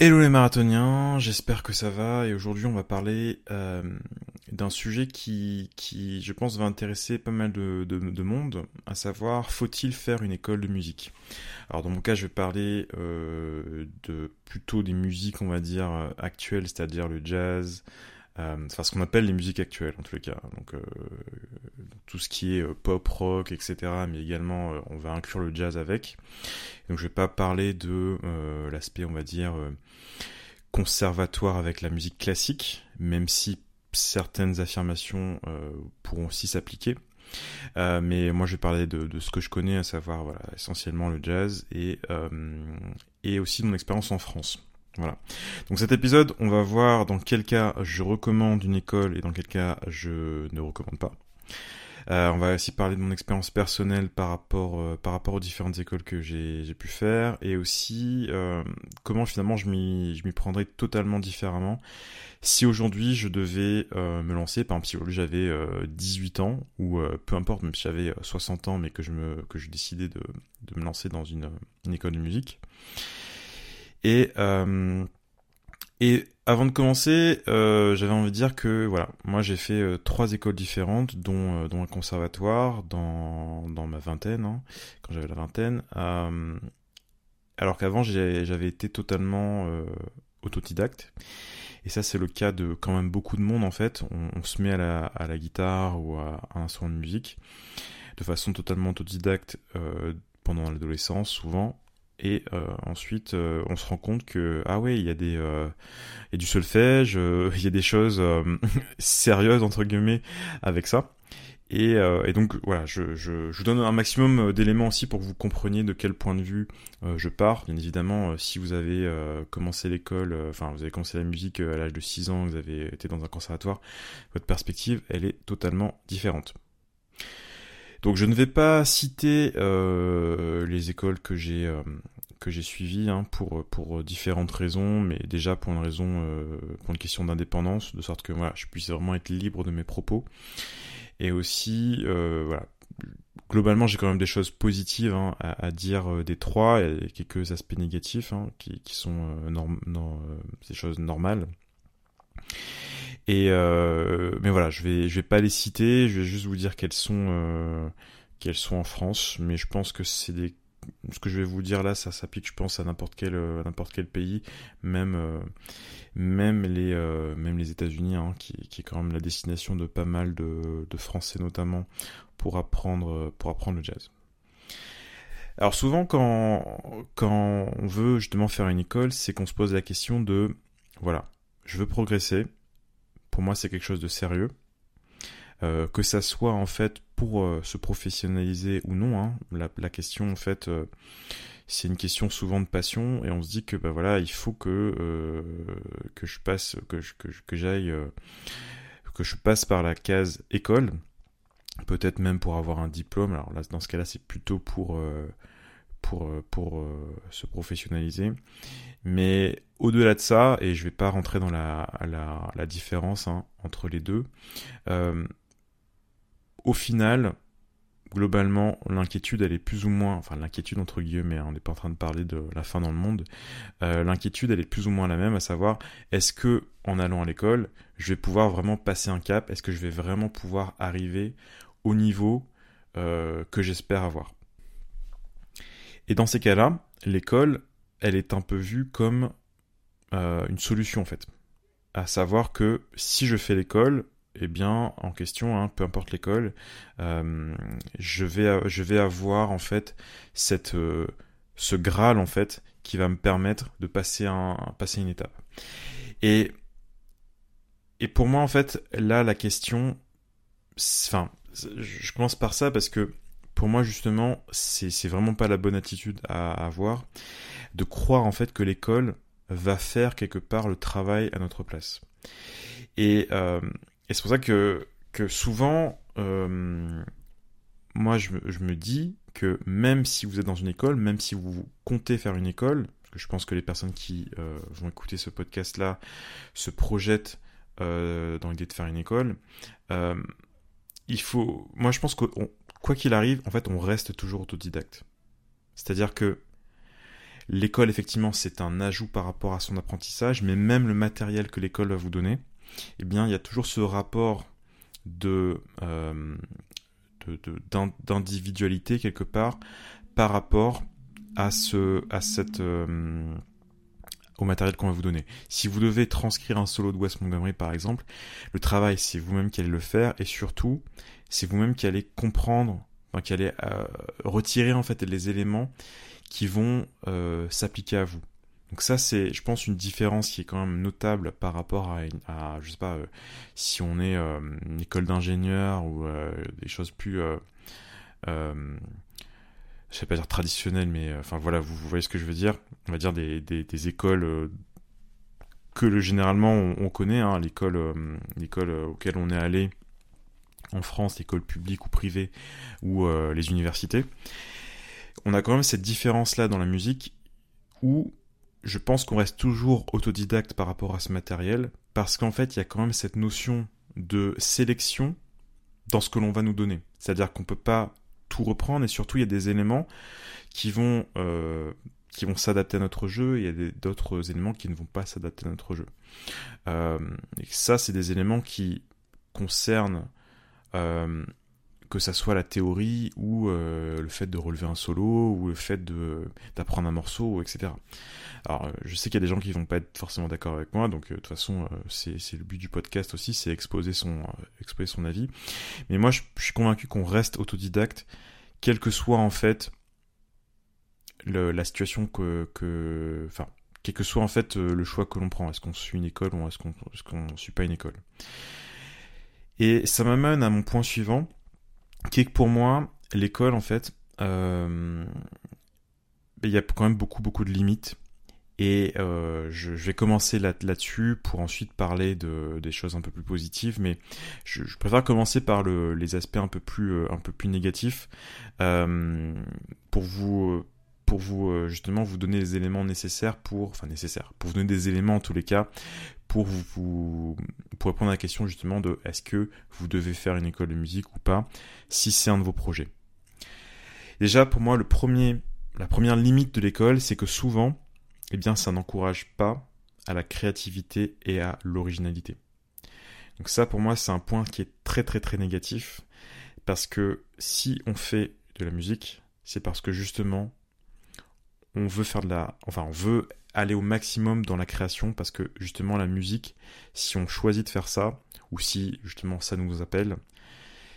Hello les marathoniens, j'espère que ça va et aujourd'hui on va parler euh, d'un sujet qui, qui, je pense, va intéresser pas mal de, de, de monde, à savoir faut-il faire une école de musique? Alors dans mon cas je vais parler euh, de plutôt des musiques on va dire actuelles, c'est-à-dire le jazz, euh, enfin ce qu'on appelle les musiques actuelles en tous les cas, donc euh, tout ce qui est euh, pop, rock, etc. Mais également on va inclure le jazz avec. Donc je vais pas parler de l'aspect on va dire conservatoire avec la musique classique, même si certaines affirmations pourront aussi s'appliquer. Euh, mais moi, je vais parler de, de, ce que je connais, à savoir voilà, essentiellement le jazz et, euh, et aussi mon expérience en France. Voilà. Donc cet épisode, on va voir dans quel cas je recommande une école et dans quel cas je ne recommande pas. Euh, on va aussi parler de mon expérience personnelle par rapport euh, par rapport aux différentes écoles que j'ai pu faire et aussi euh, comment finalement je m'y prendrais totalement différemment si aujourd'hui je devais euh, me lancer par exemple si aujourd'hui j'avais 18 ans ou peu importe même si j'avais 60 ans mais que je me que je décidais de de me lancer dans une une école de musique et, euh, et avant de commencer, euh, j'avais envie de dire que voilà, moi j'ai fait euh, trois écoles différentes, dont, dont un conservatoire dans, dans ma vingtaine, hein, quand j'avais la vingtaine. alors qu'avant j'avais été totalement autodidacte. Et ça, c'est le cas de quand même beaucoup de monde en fait. On, se met à la, à la, guitare ou à, un instrument de musique de façon totalement autodidacte pendant l'adolescence, souvent. Et euh, ensuite, euh, on se rend compte que ah ouais, il y a des, euh, y a du solfège, il y a des choses sérieuses entre guillemets avec ça. Et, et donc voilà, je, je, je, vous donne un maximum d'éléments aussi pour que vous compreniez de quel point de vue je pars. Bien évidemment, si vous avez commencé l'école, enfin vous avez commencé la musique à l'âge de 6 ans, vous avez été dans un conservatoire, votre perspective, elle est totalement différente. Donc je ne vais pas citer euh, les écoles que j'ai euh, que j'ai suivies hein, pour pour différentes raisons, mais déjà pour une raison euh, pour une question d'indépendance, de sorte que voilà, je puisse vraiment être libre de mes propos. Et aussi voilà, globalement, j'ai quand même des choses positives hein, à, à, dire des trois et quelques aspects négatifs hein, qui, qui sont norm non, des choses normales. Et euh, mais voilà, je vais je vais pas les citer, je vais juste vous dire quelles sont euh, quelles sont en France. Mais je pense que c'est des ce que je vais vous dire là, ça s'applique, je pense, à n'importe quel n'importe quel pays, même euh, même les euh, même les États-Unis, hein, qui, qui est quand même la destination de pas mal de, de Français notamment pour apprendre pour apprendre le jazz. Alors souvent quand quand on veut justement faire une école, c'est qu'on se pose la question de voilà, je veux progresser, pour moi c'est quelque chose de sérieux. Euh, que ça soit en fait pour euh, se professionnaliser ou non, hein. la, question en fait euh, c'est une question souvent de passion et on se dit que bah voilà il faut que que je passe que que, j'aille que je passe par la case école peut-être même pour avoir un diplôme alors là dans ce cas-là c'est plutôt pour pour, euh, euh, se professionnaliser. Mais au-delà de ça, et je vais pas rentrer dans la, différence hein, entre les deux, euh, au final, globalement, l'inquiétude, elle est plus ou moins, enfin l'inquiétude entre guillemets, hein, on n'est pas en train de parler de la fin dans le monde, l'inquiétude, elle est plus ou moins la même, à savoir, est-ce que en allant à l'école, je vais pouvoir vraiment passer un cap, est-ce que je vais vraiment pouvoir arriver au niveau que j'espère avoir? Et dans ces cas-là, l'école, elle est un peu vue comme euh, une solution en fait. À savoir que si je fais l'école, eh bien, en question, hein, peu importe l'école, euh, je vais je vais avoir en fait cette euh, ce graal en fait qui va me permettre de passer un passer une étape. Et et pour moi en fait là la question, enfin, je commence par ça parce que pour moi justement, c'est vraiment pas la bonne attitude à, avoir de croire en fait que l'école va faire quelque part le travail à notre place. Et, euh, c'est pour ça que, que souvent, euh, moi je, me dis que même si vous êtes dans une école, même si vous comptez faire une école, parce que je pense que les personnes qui euh, vont écouter ce podcast-là se projettent dans l'idée de faire une école, il faut, moi je pense qu'on quoi qu'il arrive, en fait, on reste toujours autodidacte. C'est-à-dire que l'école, effectivement, c'est un ajout par rapport à son apprentissage, mais même le matériel que l'école va vous donner, eh bien, il y a toujours ce rapport de, euh, d'individualité quelque part par rapport à ce, à cette, euh, au matériel qu'on va vous donner. Si vous devez transcrire un solo de Wes Montgomery par exemple, le travail c'est vous-même qui allez le faire et surtout c'est vous-même qui allez comprendre, enfin, qui allez euh, retirer en fait les éléments qui vont euh, s'appliquer à vous. Donc ça c'est, je pense, une différence qui est quand même notable par rapport à, à je sais pas, euh, si on est une école d'ingénieur ou des choses plus je sais pas dire traditionnel, mais euh, enfin voilà, vous, voyez ce que je veux dire. On va dire des, écoles euh, que le, généralement on, connaît, hein, l'école euh, l'école auquel on est allé en France, l'école publique ou privée ou les universités. On a quand même cette différence là dans la musique où je pense qu'on reste toujours autodidacte par rapport à ce matériel parce qu'en fait il y a quand même cette notion de sélection dans ce que l'on va nous donner. C'est-à-dire qu'on peut pas tout reprendre et surtout il y a des éléments qui vont euh, qui vont s'adapter à notre jeu et il y a d'autres éléments qui ne vont pas s'adapter à notre jeu. Euh, et ça c'est des éléments qui concernent euh, que ça soit la théorie ou euh, le fait de relever un solo ou le fait d'apprendre un morceau, etc. Alors, euh, je sais qu'il y a des gens qui vont pas être forcément d'accord avec moi, donc euh, de toute façon, c'est le but du podcast aussi, c'est exposer son exposer son avis. Mais moi, je, suis convaincu qu'on reste autodidacte, quelle que soit en fait la situation que que enfin quel que soit en fait le choix que l'on prend. Est-ce qu'on suit une école ou est-ce qu'on est suit pas une école? Et ça m'amène à mon point suivant qui est que pour moi, l'école, en fait, euh, il y a quand même beaucoup, beaucoup de limites. Et euh, je, vais commencer là, dessus pour ensuite parler de, des choses un peu plus positives, mais je, préfère commencer par le, les aspects un peu plus, euh, un peu plus négatifs pour vous pour vous justement vous donner les éléments nécessaires pour enfin nécessaires pour vous donner des éléments en tous les cas pour vous pour répondre à la question justement de est-ce que vous devez faire une école de musique ou pas si c'est un de vos projets. Déjà pour moi la première limite de l'école c'est que souvent eh bien ça n'encourage pas à la créativité et à l'originalité. Donc ça pour moi c'est un point qui est très très très négatif parce que si on fait de la musique, c'est parce que justement on veut faire de la enfin on veut aller au maximum dans la création parce que justement la musique, si on choisit de faire ça, ou si justement ça nous appelle,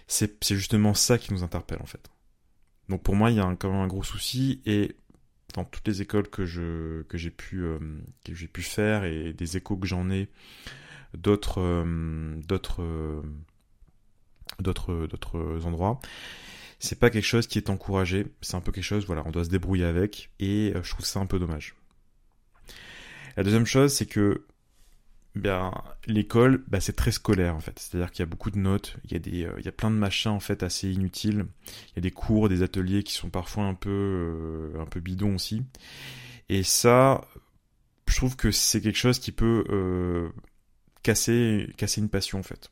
c'est justement ça qui nous interpelle en fait. Donc pour moi, il y a quand même un gros souci et dans toutes les écoles que euh, j'ai pu faire et des échos que j'en ai d'autres euh, euh, d'autres d'autres endroits, c'est pas quelque chose qui est encouragé, c'est un peu quelque chose voilà, on doit se débrouiller avec et je trouve ça un peu dommage. La deuxième chose, c'est que bien l'école, bah, c'est très scolaire en fait. C'est-à-dire qu'il y a beaucoup de notes, il y a des, euh, il y a plein de machins en fait assez inutiles. Il y a des cours, des ateliers qui sont parfois un peu, euh, un peu bidons aussi. Et ça, je trouve que c'est quelque chose qui peut euh, casser, casser une passion en fait.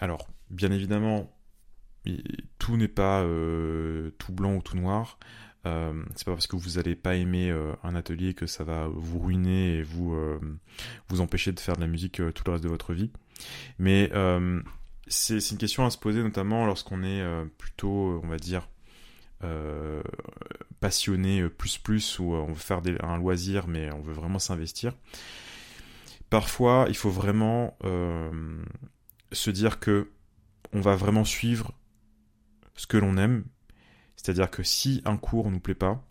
alors, bien évidemment, tout n'est pas tout blanc ou tout noir. Euh, c'est pas parce que vous n'allez pas aimer euh, un atelier que ça va vous ruiner et vous euh, vous empêcher de faire de la musique tout le reste de votre vie. Mais c'est une question à se poser notamment lorsqu'on est plutôt, on va dire, passionné plus plus ou on veut faire un loisir mais on veut vraiment s'investir. Parfois, il faut vraiment se dire que on va vraiment suivre ce que l'on aime c'est-à-dire que si un cours nous plaît pas,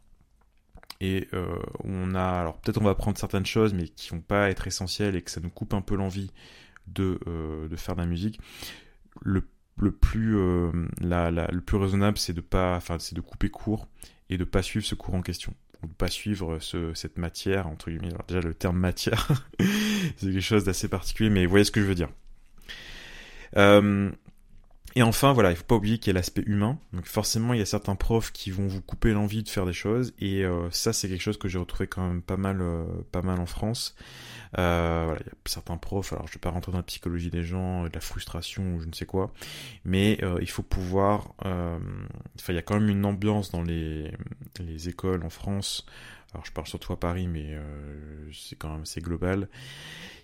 et euh, on a, alors peut-être on va apprendre certaines choses, mais qui vont pas être essentielles et que ça nous coupe un peu l'envie de, euh, faire de la musique, le, le plus, euh, le plus raisonnable, c'est de pas, c'est de couper court et de pas suivre ce cours en question ou de pas suivre ce, cette matière entre guillemets. Alors déjà le terme matière, c'est quelque chose d'assez particulier, mais vous voyez ce que je veux dire. Et enfin, voilà, il faut pas oublier qu'il y a l'aspect humain. Donc forcément, il y a certains profs qui vont vous couper l'envie de faire des choses. Et euh, ça, c'est quelque chose que j'ai retrouvé quand même pas mal, euh, pas mal en France. Euh, voilà, il y a certains profs. Alors, je vais pas rentrer dans la psychologie des gens, de la frustration ou je ne sais quoi, mais il faut pouvoir. Enfin, il y a quand même une ambiance dans les les écoles en France. Alors, je parle surtout à Paris, mais c'est quand même assez global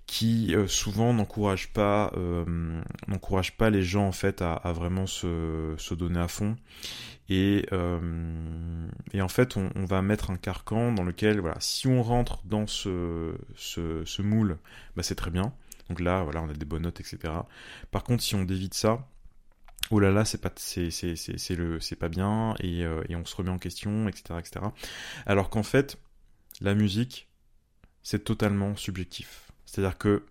qui euh, souvent n'encourage pas euh, n'encourage pas les gens en fait à, à vraiment se, se, donner à fond. Et, euh, et en fait on, on, va mettre un carcan dans lequel voilà si on rentre dans ce, ce, ce moule bah c'est très bien. Donc là voilà on a des bonnes notes etc par contre si on dévite ça oh là là c'est pas c'est c'est c'est le c'est pas bien et, euh, et on se remet en question etc etc alors qu'en fait la musique c'est totalement subjectif c'est-à-dire que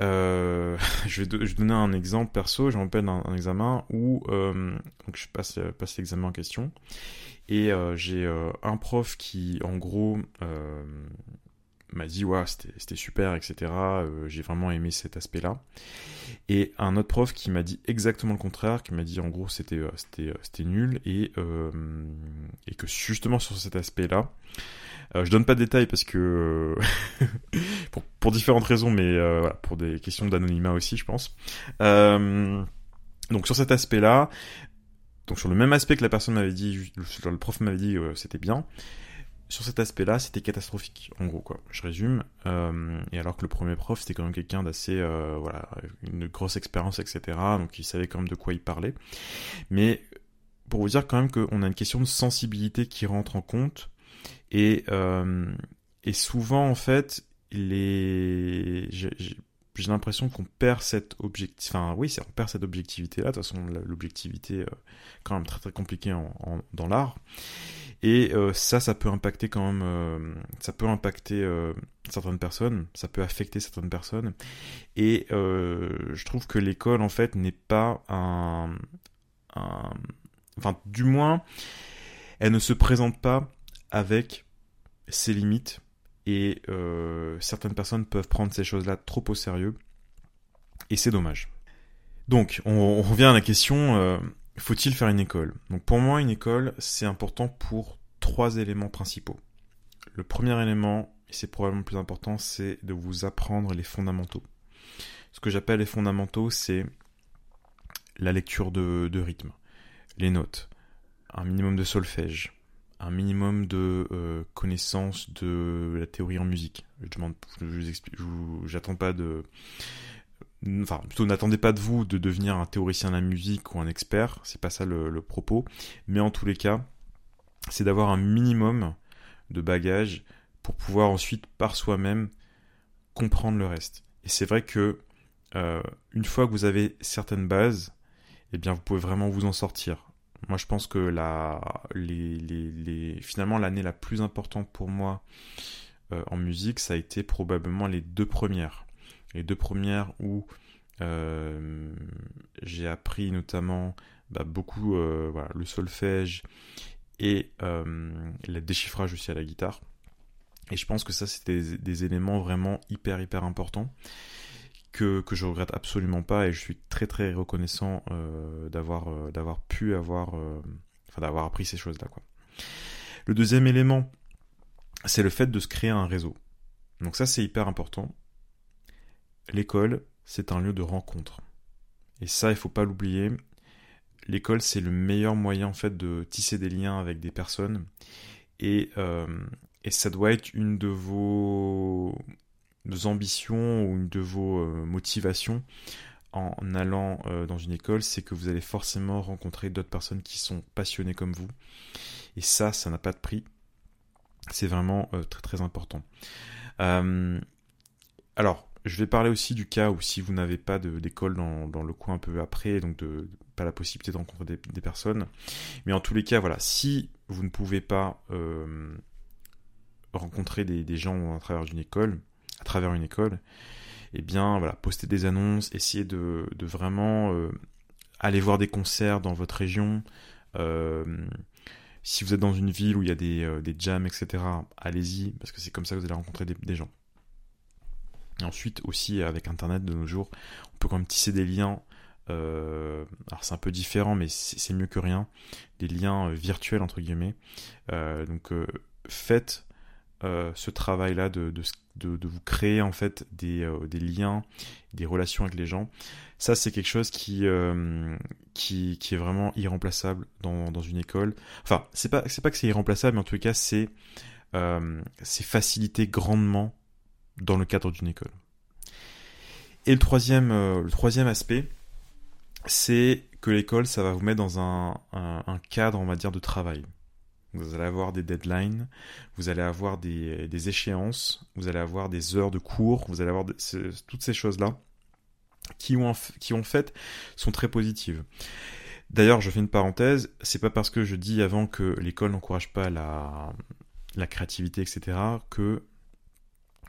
euh, je, vais donner un exemple perso. Je me rappelle un, examen où euh, donc je passe, passe l'examen en question et euh, j'ai un prof qui, en gros, m'a dit ouais c'était super etc j'ai vraiment aimé cet aspect là et un autre prof qui m'a dit exactement le contraire qui m'a dit en gros c'était c'était c'était nul et et que justement sur cet aspect là euh, je donne pas de détails parce que pour, pour, différentes raisons, mais euh, voilà, pour des questions d'anonymat aussi, je pense. Euh, donc sur cet aspect-là, donc sur le même aspect que la personne m'avait dit, le prof m'avait dit c'était bien. Sur cet aspect-là, c'était catastrophique, en gros quoi. Je résume. et alors que le premier prof, c'était quand même quelqu'un d'assez, voilà, une grosse expérience, etc. Donc il savait quand même de quoi il parlait. Mais pour vous dire quand même qu'on a une question de sensibilité qui rentre en compte et, euh, et souvent, en fait, les... j'ai l'impression qu'on perd cette objectif enfin oui on perd cette objectivité là de toute façon l'objectivité euh, quand même très très compliquée en, dans l'art et euh, ça ça peut impacter quand même euh, ça peut impacter euh, certaines personnes ça peut affecter certaines personnes. Et je trouve que l'école en fait n'est pas un, un enfin du moins elle ne se présente pas avec ses limites. Et euh, certaines personnes peuvent prendre ces choses-là trop au sérieux. Et c'est dommage. Donc on, revient à la question euh, faut-il faire une école? Donc pour moi une école c'est important pour trois éléments principaux. Le premier élément et c'est probablement le plus important c'est de vous apprendre les fondamentaux. Ce que j'appelle les fondamentaux c'est la lecture de, rythme, les notes, un minimum de solfège, un minimum de euh, connaissance de la théorie en musique. Je demande, vous j'attends pas de, enfin plutôt n'attendez pas de vous de devenir un théoricien de la musique ou un expert, c'est pas ça le, le, propos, mais en tous les cas, c'est d'avoir un minimum de bagages pour pouvoir ensuite par soi-même comprendre le reste. Et c'est vrai que euh, une fois que vous avez certaines bases, eh bien vous pouvez vraiment vous en sortir. Moi, je pense que la, les, les, les, finalement, l'année la plus importante pour moi euh, en musique, ça a été probablement les deux premières. Les deux premières où euh, j'ai appris notamment bah, beaucoup euh, le solfège et euh, le déchiffrage aussi à la guitare. Et je pense que ça, c'était des, éléments vraiment hyper, hyper importants que, que je regrette absolument pas et je suis très très reconnaissant d'avoir pu avoir enfin d'avoir appris ces choses là quoi. Le deuxième élément, c'est le fait de se créer un réseau. Donc ça c'est hyper important. L'école, c'est un lieu de rencontre. Et ça, il faut pas l'oublier. L'école, c'est le meilleur moyen en fait de tisser des liens avec des personnes. Et, euh, ça doit être une de vos ambitions ou une de vos euh, motivations en allant euh, dans une école, c'est que vous allez forcément rencontrer d'autres personnes qui sont passionnées comme vous. Et ça, ça n'a pas de prix. C'est vraiment très très important. alors, je vais parler aussi du cas où si vous n'avez pas d'école dans, le coin un peu après, donc de, pas la possibilité de rencontrer des, personnes. Mais en tous les cas, voilà, si vous ne pouvez pas rencontrer des, gens à travers une école, à travers une école, eh bien voilà, poster des annonces, essayer de, vraiment euh, aller voir des concerts dans votre région. Euh, si vous êtes dans une ville où il y a des, euh, jams, etc., allez-y, parce que c'est comme ça que vous allez rencontrer des, gens. Et ensuite aussi, avec Internet de nos jours, on peut quand même tisser des liens alors c'est un peu différent, mais c'est mieux que rien, des liens virtuels entre guillemets. donc faites ce travail-là de, de, vous créer en fait des, des, liens, des relations avec les gens. Ça, c'est quelque chose qui, qui, qui, est vraiment irremplaçable dans, dans une école. Enfin, c'est pas, c'est pas que c'est irremplaçable, mais en tout cas, c'est c'est facilité grandement dans le cadre d'une école. Et le troisième, euh, le troisième aspect, c'est que l'école, ça va vous mettre dans un, un, cadre, on va dire, de travail. Vous allez avoir des deadlines, vous allez avoir des, des échéances, vous allez avoir des heures de cours, vous allez avoir toutes ces choses-là qui ont, qui ont fait sont très positives. D'ailleurs, je fais une parenthèse, c'est pas parce que je dis avant que l'école n'encourage pas la, la créativité, etc., que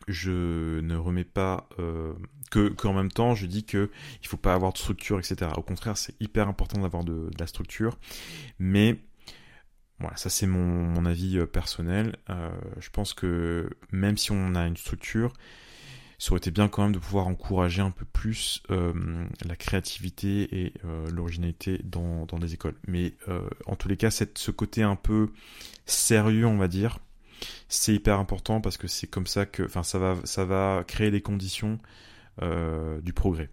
je ne remets pas euh, que qu'en même temps je dis que il faut pas avoir de structure etc au contraire c'est hyper important d'avoir de, la structure. Mais voilà ça c'est mon, mon, avis euh, personnel. Euh, je pense que même si on a une structure ça aurait été bien quand même de pouvoir encourager un peu plus la créativité et l'originalité dans, dans des écoles. Mais en tous les cas cette, ce côté un peu sérieux on va dire c'est hyper important parce que c'est comme ça que, enfin, ça va, ça va créer les conditions euh, du progrès.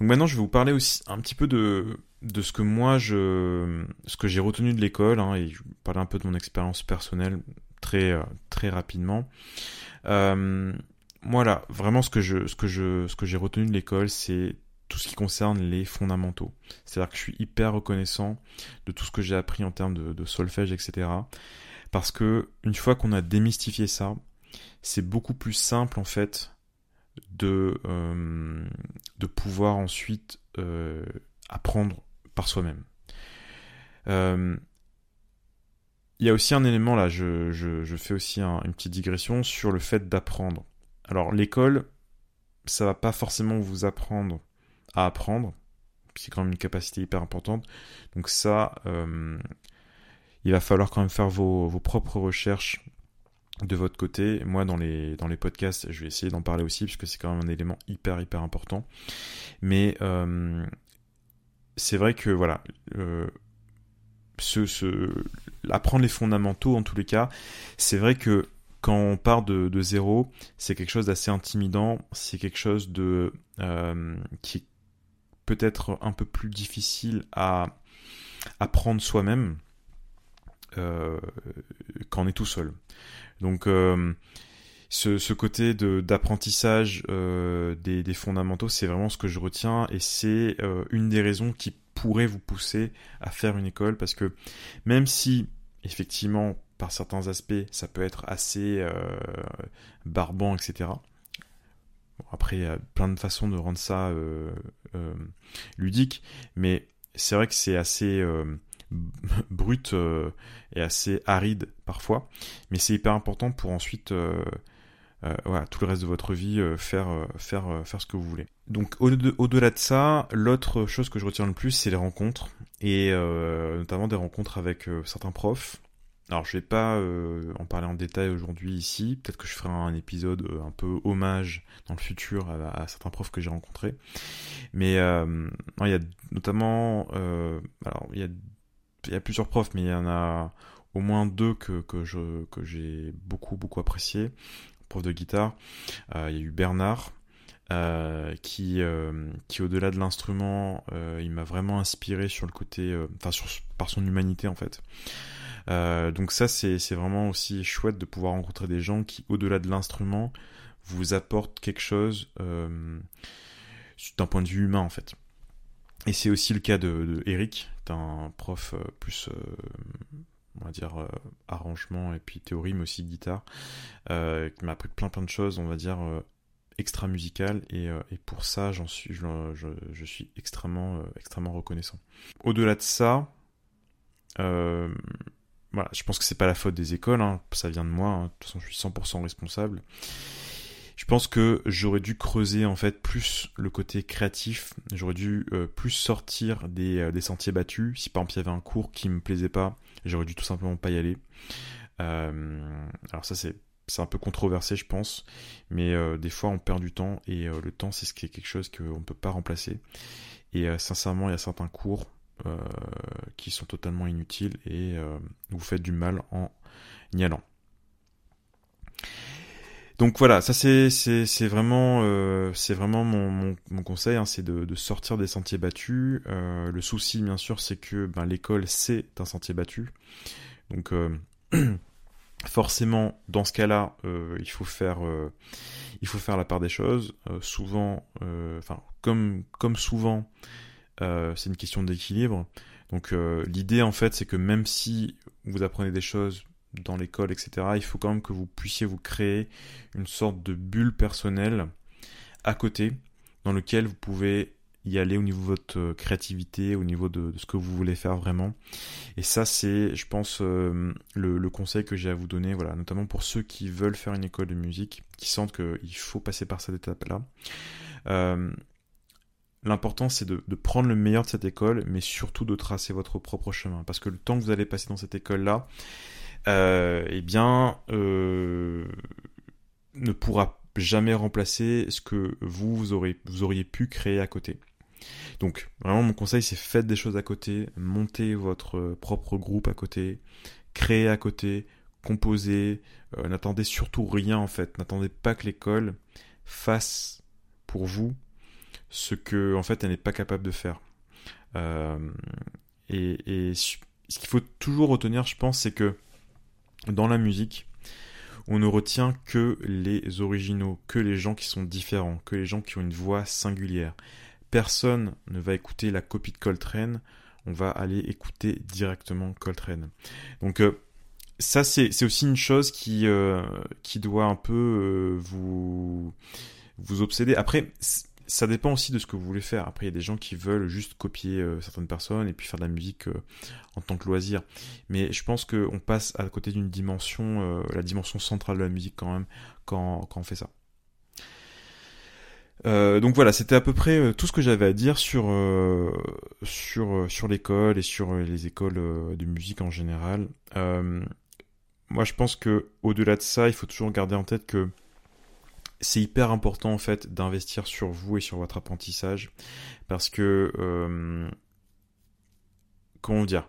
Donc maintenant, je vais vous parler aussi un petit peu de, de ce que moi, je, ce que j'ai retenu de l'école, hein, et je vais parler un peu de mon expérience personnelle très, euh, très rapidement. Euh, voilà, vraiment ce que je, ce que je, ce que j'ai retenu de l'école, c'est tout ce qui concerne les fondamentaux. C'est-à-dire que je suis hyper reconnaissant de tout ce que j'ai appris en termes de, solfège, etc. Parce que une fois qu'on a démystifié ça, c'est beaucoup plus simple en fait de, euh, de pouvoir ensuite euh, apprendre par soi-même. Euh, il y a aussi un élément là, je, je, fais aussi une petite digression sur le fait d'apprendre. Alors l'école, ça va pas forcément vous apprendre à apprendre, c'est quand même une capacité hyper importante. Donc ça, il va falloir quand même faire vos, propres recherches de votre côté. Moi, dans les, dans les podcasts, je vais essayer d'en parler aussi, puisque c'est quand même un élément hyper, hyper important. Mais euh, c'est vrai que, voilà, euh, ce, apprendre les fondamentaux, en tous les cas, c'est vrai que quand on part de, zéro, c'est quelque chose d'assez intimidant, c'est quelque chose de euh, qui peut-être un peu plus difficile à apprendre soi-même euh, quand on est tout seul. Donc euh, ce, côté d'apprentissage euh, des, fondamentaux, c'est vraiment ce que je retiens et c'est euh, une des raisons qui pourrait vous pousser à faire une école parce que même si effectivement par certains aspects ça peut être assez barbant, etc. Après, il y a plein de façons de rendre ça ludique, mais c'est vrai que c'est assez euh, et assez aride parfois, mais c'est hyper important pour ensuite euh, euh, voilà, tout le reste de votre vie faire, faire, faire ce que vous voulez. Donc au-delà de ça, l'autre chose que je retiens le plus, c'est les rencontres, et notamment des rencontres avec certains profs. Alors je vais pas en parler en détail aujourd'hui ici, peut-être que je ferai un épisode un peu hommage dans le futur à, certains profs que j'ai rencontrés. Mais il y a notamment, alors il y a y a plusieurs profs, mais il y en a au moins deux que, que je que j'ai beaucoup beaucoup apprécié. Prof de guitare, euh, il y a eu Bernard. Euh, qui, euh, qui au-delà de l'instrument, il m'a vraiment inspiré sur le côté, enfin par son humanité en fait. Donc ça c'est vraiment aussi chouette de pouvoir rencontrer des gens qui au-delà de l'instrument vous apportent quelque chose d'un point de vue humain en fait. Et c'est aussi le cas de, Eric, un prof euh, plus, euh, on va dire, euh, arrangement et puis théorie, mais aussi guitare, qui m'a appris plein plein de choses, on va dire, extra musicales, et, pour ça, j'en suis, je, suis extrêmement, extrêmement reconnaissant. Au-delà de ça, voilà, je pense que c'est pas la faute des écoles, hein, ça vient de moi, hein, de toute façon je suis 100% responsable. Je pense que j'aurais dû creuser en fait plus le côté créatif. J'aurais dû euh, plus sortir euh, des, sentiers battus. Si par exemple il y avait un cours qui me plaisait pas, j'aurais dû tout simplement pas y aller. Euh, alors ça c'est un peu controversé, je pense, mais des fois on perd du temps et le temps c'est ce qui est quelque chose qu'on ne peut pas remplacer. Et sincèrement, il y a certains cours qui sont totalement inutiles et vous faites du mal en y allant. Donc voilà, ça c'est vraiment euh, vraiment mon, conseil, hein, c'est de, sortir des sentiers battus. Euh, le souci bien sûr c'est que ben, l'école c'est un sentier battu, donc euh, forcément dans ce cas-là il faut faire il faut faire la part des choses. souvent, enfin comme comme souvent, c'est une question d'équilibre. Donc l'idée en fait c'est que même si vous apprenez des choses dans l'école, etc., il faut quand même que vous puissiez vous créer une sorte de bulle personnelle à côté, dans lequel vous pouvez y aller au niveau de votre euh, créativité, au niveau de, ce que vous voulez faire vraiment. Et ça, c'est, je pense, euh, le, conseil que j'ai à vous donner, voilà, notamment pour ceux qui veulent faire une école de musique, qui sentent qu'il faut passer par cette étape-là. Euh, L'important, c'est de, prendre le meilleur de cette école, mais surtout de tracer votre propre chemin. Parce que le temps que vous allez passer dans cette école-là, euh, eh bien, euh, ne pourra jamais remplacer ce que vous, vous, vous auriez pu créer à côté. Donc, vraiment, mon conseil, c'est faites des choses à côté, montez votre propre groupe à côté, créez à côté, composez, euh, n'attendez surtout rien en fait, n'attendez pas que l'école fasse pour vous ce que en fait elle n'est pas capable de faire. et, et ce qu'il faut toujours retenir, je pense, c'est que dans la musique, on ne retient que les originaux, que les gens qui sont différents, que les gens qui ont une voix singulière. Personne ne va écouter la copie de Coltrane, on va aller écouter directement Coltrane. Donc euh, ça c'est aussi une chose qui, euh, qui doit un peu euh, vous, vous obséder. Après, ça dépend aussi de ce que vous voulez faire. Après, il y a des gens qui veulent juste copier euh, certaines personnes et puis faire de la musique euh, en tant que loisir. Mais je pense qu'on passe à côté d'une dimension, euh, la dimension centrale de la musique quand même, quand, quand on fait ça. donc voilà, c'était à peu près tout ce que j'avais à dire sur sur sur l'école et sur les écoles de musique en général. moi, je pense que au-delà de ça, il faut toujours garder en tête que c'est hyper important en fait d'investir sur vous et sur votre apprentissage. Parce que euh, comment dire?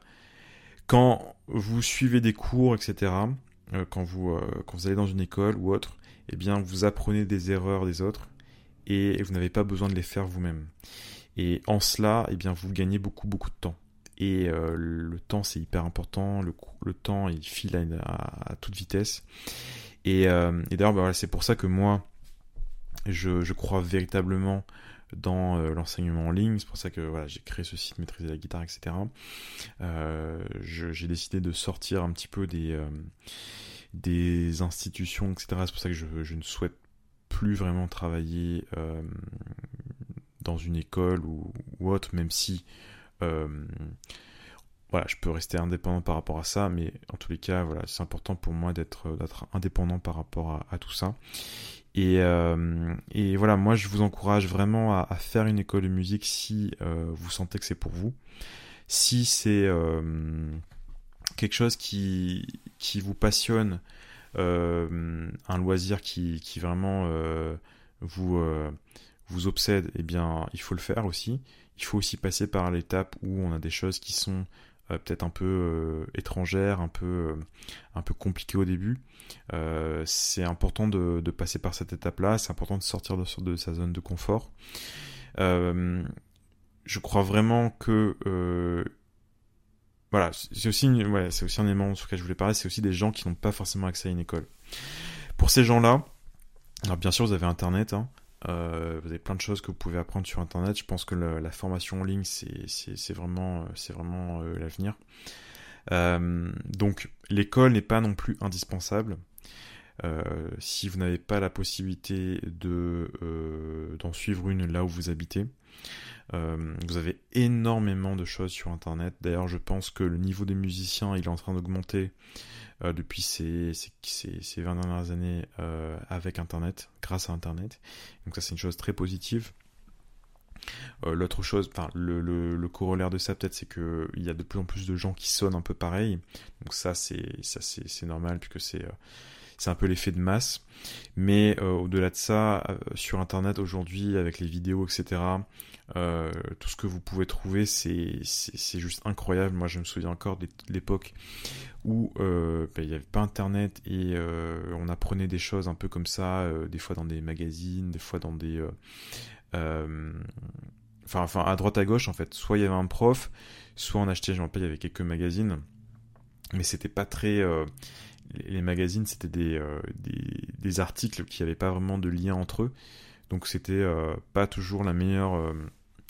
Quand vous suivez des cours etc euh, quand vous euh, quand vous allez dans une école ou autre eh bien vous apprenez des erreurs des autres et vous n'avez pas besoin de les faire vous-même. Et en cela eh bien vous gagnez beaucoup beaucoup de temps. Et le temps c'est hyper important. Le, le temps il file à, à, toute vitesse. Et, et d'ailleurs bah, voilà, c'est pour ça que moi je, crois véritablement dans euh, l'enseignement en ligne. C'est pour ça que voilà, j'ai créé ce site Maîtriser la guitare, etc. Euh, j'ai décidé de sortir un petit peu des, euh, des institutions, etc. C'est pour ça que je, ne souhaite plus vraiment travailler dans une école ou, autre, même si voilà, je peux rester indépendant par rapport à ça, mais en tous les cas, voilà, c'est important pour moi d'être indépendant par rapport à tout ça. Et, euh, et, voilà, moi je vous encourage vraiment à, faire une école de musique si euh, vous sentez que c'est pour vous. Si c'est euh, quelque chose qui, qui vous passionne, un loisir qui, qui vraiment vous, vous obsède, eh bien il faut le faire aussi. Il faut aussi passer par l'étape où on a des choses qui sont peut-être un peu euh, étrangère, un peu, euh, un peu compliqué au début. c'est important de, de, passer par cette étape-là, c'est important de sortir de, sa zone de confort. je crois vraiment que voilà, c'est aussi, ouais, aussi un élément sur lequel je voulais parler, c'est aussi des gens qui n'ont pas forcément accès à une école. Pour ces gens-là, alors bien sûr vous avez Internet, hein, euh, vous avez plein de choses que vous pouvez apprendre sur Internet. Je pense que la formation en ligne, c'est vraiment, c'est vraiment euh, l'avenir. Euh, donc, l'école n'est pas non plus indispensable. Si vous n'avez pas la possibilité de d'en suivre une là où vous habitez, vous avez énormément de choses sur Internet. D'ailleurs, je pense que le niveau des musiciens, il est en train d'augmenter euh, depuis ces, ces, ces, 20 dernières années euh, avec Internet, grâce à Internet. Donc ça c'est une chose très positive. Euh, L'autre chose, enfin le, le, le, corollaire de ça peut-être, c'est que il y a de plus en plus de gens qui sonnent un peu pareil. Donc ça c'est ça c'est normal puisque c'est c'est un peu l'effet de masse. Mais euh, au-delà de ça, euh, sur Internet aujourd'hui, avec les vidéos, etc., euh, tout ce que vous pouvez trouver, c'est juste incroyable. Moi, je me souviens encore de l'époque où ben, il n'y avait pas Internet et on apprenait des choses un peu comme ça, des fois dans des magazines, des fois dans des... Enfin, enfin, à droite à gauche, en fait. Soit il y avait un prof, soit on achetait, je me rappelle, il y avait quelques magazines, mais c'était pas très les magazines, c'était des, euh, des, articles qui n'avaient pas vraiment de lien entre eux. Donc c'était euh, pas toujours la meilleure, euh,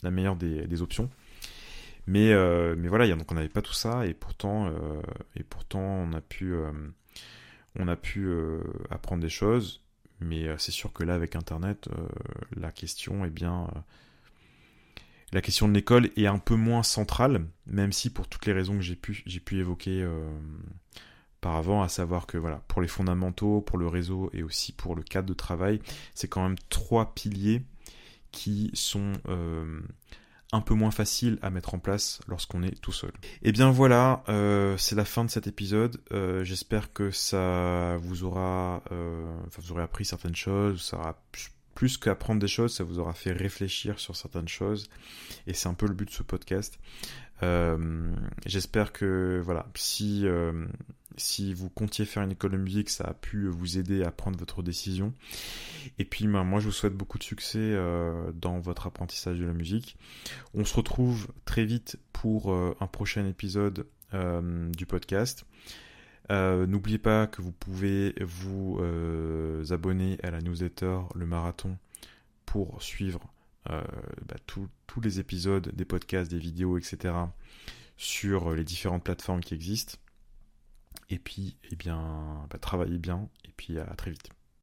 la meilleure des, des, options. Mais, mais voilà, donc on n'avait pas tout ça et pourtant, et pourtant on a pu, on a pu apprendre des choses. Mais c'est sûr que là, avec Internet, la question est bien la question de l'école est un peu moins centrale, même si pour toutes les raisons que j'ai pu, j'ai pu évoquer par avant, à savoir que voilà, pour les fondamentaux, pour le réseau et aussi pour le cadre de travail, c'est quand même trois piliers qui sont euh, un peu moins faciles à mettre en place lorsqu'on est tout seul. Et eh bien voilà, euh, c'est la fin de cet épisode. Euh, j'espère que ça vous aura, vous aurez appris certaines choses, ça aura plus qu'apprendre des choses, ça vous aura fait réfléchir sur certaines choses. Et c'est un peu le but de ce podcast. J'espère que voilà, si si vous comptiez faire une école de musique, ça a pu vous aider à prendre votre décision. Et puis ben, moi je vous souhaite beaucoup de succès euh, dans votre apprentissage de la musique. On se retrouve très vite pour euh, un prochain épisode euh, du podcast. N'oubliez pas que vous pouvez vous abonner à la newsletter Le Marathon pour suivre bah, tous les épisodes des podcasts, des vidéos, etc. sur les différentes plateformes qui existent. Et puis, eh bien, bah, travaillez bien et puis à très vite.